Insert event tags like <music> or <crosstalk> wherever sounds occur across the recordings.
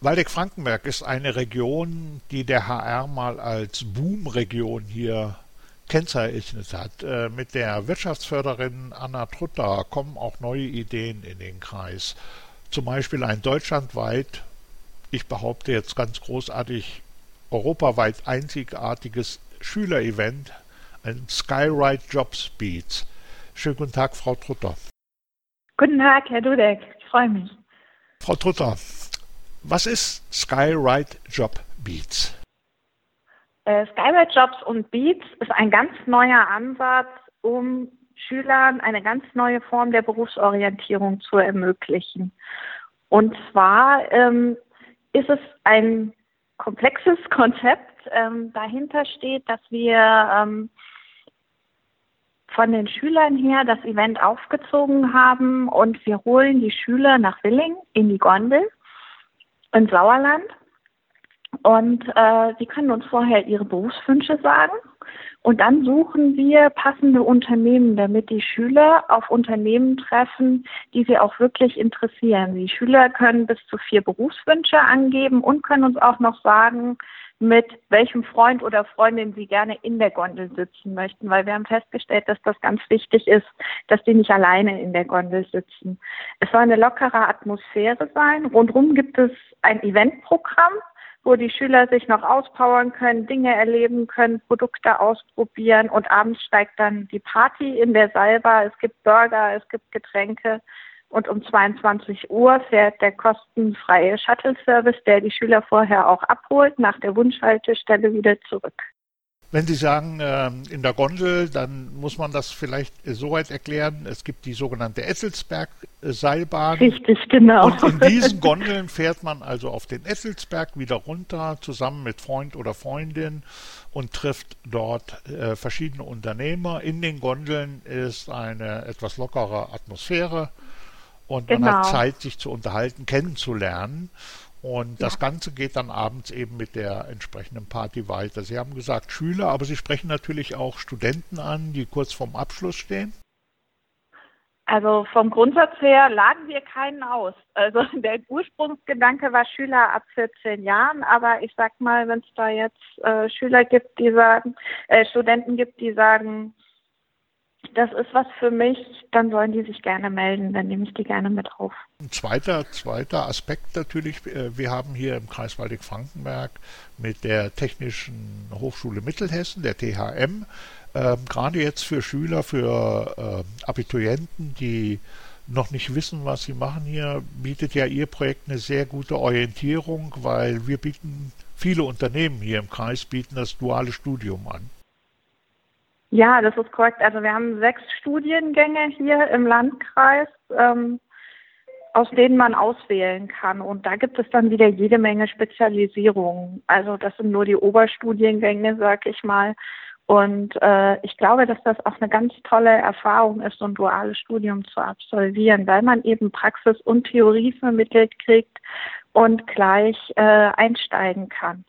Waldeck-Frankenberg ist eine Region, die der HR mal als Boomregion hier kennzeichnet hat. Äh, mit der Wirtschaftsförderin Anna Trutter kommen auch neue Ideen in den Kreis. Zum Beispiel ein deutschlandweit, ich behaupte jetzt ganz großartig, europaweit einzigartiges Schülerevent, ein Skyride Jobs Beats. Schönen guten Tag, Frau Trutter. Guten Tag, Herr Dudek. Ich freue mich. Frau Trutter, was ist Skyride Job Beats? Äh, Skyride Jobs und Beats ist ein ganz neuer Ansatz, um Schülern eine ganz neue Form der Berufsorientierung zu ermöglichen. Und zwar ähm, ist es ein komplexes <laughs> Konzept. Ähm, dahinter steht, dass wir ähm, von den Schülern her das Event aufgezogen haben und wir holen die Schüler nach Willing in die Gondel in Sauerland. Und äh, sie können uns vorher ihre Berufswünsche sagen. Und dann suchen wir passende Unternehmen, damit die Schüler auf Unternehmen treffen, die sie auch wirklich interessieren. Die Schüler können bis zu vier Berufswünsche angeben und können uns auch noch sagen, mit welchem Freund oder Freundin sie gerne in der Gondel sitzen möchten, weil wir haben festgestellt, dass das ganz wichtig ist, dass die nicht alleine in der Gondel sitzen. Es soll eine lockere Atmosphäre sein. Rundrum gibt es ein Eventprogramm, wo die Schüler sich noch auspowern können, Dinge erleben können, Produkte ausprobieren und abends steigt dann die Party in der Salba. Es gibt Burger, es gibt Getränke und um 22 Uhr fährt der kostenfreie Shuttle-Service, der die Schüler vorher auch abholt, nach der Wunschhaltestelle wieder zurück. Wenn Sie sagen, ähm, in der Gondel, dann muss man das vielleicht so weit erklären. Es gibt die sogenannte Esselsberg-Seilbahn. Richtig, genau. Und in diesen <laughs> Gondeln fährt man also auf den Esselsberg wieder runter, zusammen mit Freund oder Freundin und trifft dort äh, verschiedene Unternehmer. In den Gondeln ist eine etwas lockere Atmosphäre und genau. man hat. Zeit, sich zu unterhalten, kennenzulernen. Und ja. das Ganze geht dann abends eben mit der entsprechenden Party weiter. Sie haben gesagt Schüler, aber Sie sprechen natürlich auch Studenten an, die kurz vorm Abschluss stehen. Also vom Grundsatz her laden wir keinen aus. Also <laughs> der Ursprungsgedanke war Schüler ab 14 Jahren, aber ich sag mal, wenn es da jetzt äh, Schüler gibt, die sagen, äh, Studenten gibt, die sagen, das ist was für mich, dann sollen die sich gerne melden, dann nehme ich die gerne mit auf. Ein zweiter, zweiter Aspekt natürlich, äh, wir haben hier im Kreis Waldeck-Frankenberg mit der Technischen Hochschule Mittelhessen, der THM, äh, gerade jetzt für Schüler, für äh, Abiturienten, die noch nicht wissen, was sie machen hier, bietet ja Ihr Projekt eine sehr gute Orientierung, weil wir bieten, viele Unternehmen hier im Kreis bieten das duale Studium an. Ja, das ist korrekt. Also wir haben sechs Studiengänge hier im Landkreis, ähm, aus denen man auswählen kann. Und da gibt es dann wieder jede Menge Spezialisierungen. Also das sind nur die Oberstudiengänge, sag ich mal. Und äh, ich glaube, dass das auch eine ganz tolle Erfahrung ist, so ein duales Studium zu absolvieren, weil man eben Praxis und Theorie vermittelt kriegt und gleich äh, einsteigen kann.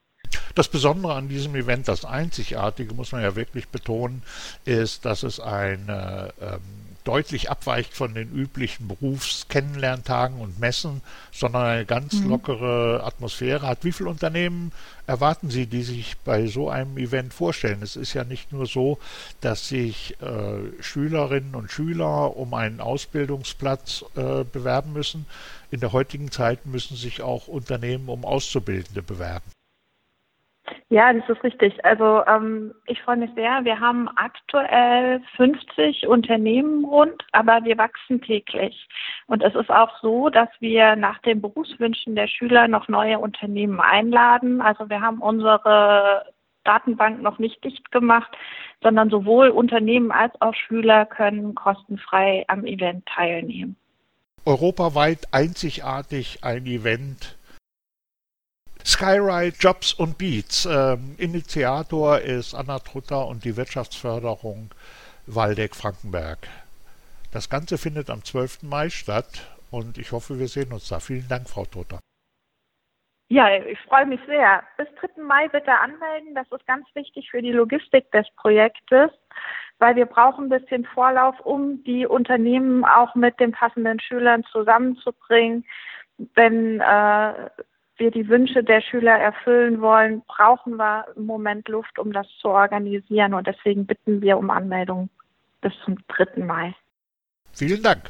Das Besondere an diesem Event, das Einzigartige, muss man ja wirklich betonen, ist, dass es eine ähm, deutlich abweicht von den üblichen Berufskennenlerntagen und Messen, sondern eine ganz mhm. lockere Atmosphäre hat. Wie viele Unternehmen erwarten Sie, die sich bei so einem Event vorstellen? Es ist ja nicht nur so, dass sich äh, Schülerinnen und Schüler um einen Ausbildungsplatz äh, bewerben müssen. In der heutigen Zeit müssen sich auch Unternehmen um Auszubildende bewerben. Ja, das ist richtig. Also ähm, ich freue mich sehr. Wir haben aktuell 50 Unternehmen rund, aber wir wachsen täglich. Und es ist auch so, dass wir nach den Berufswünschen der Schüler noch neue Unternehmen einladen. Also wir haben unsere Datenbank noch nicht dicht gemacht, sondern sowohl Unternehmen als auch Schüler können kostenfrei am Event teilnehmen. Europaweit einzigartig ein Event Skyride Jobs und Beats. Ähm, Initiator ist Anna Trutter und die Wirtschaftsförderung Waldeck-Frankenberg. Das Ganze findet am 12. Mai statt und ich hoffe, wir sehen uns da. Vielen Dank, Frau Trutter. Ja, ich freue mich sehr. Bis 3. Mai bitte anmelden. Das ist ganz wichtig für die Logistik des Projektes, weil wir brauchen ein bisschen Vorlauf, um die Unternehmen auch mit den passenden Schülern zusammenzubringen. Wenn äh, wir die Wünsche der Schüler erfüllen wollen, brauchen wir im Moment Luft, um das zu organisieren. Und deswegen bitten wir um Anmeldung bis zum 3. Mai. Vielen Dank.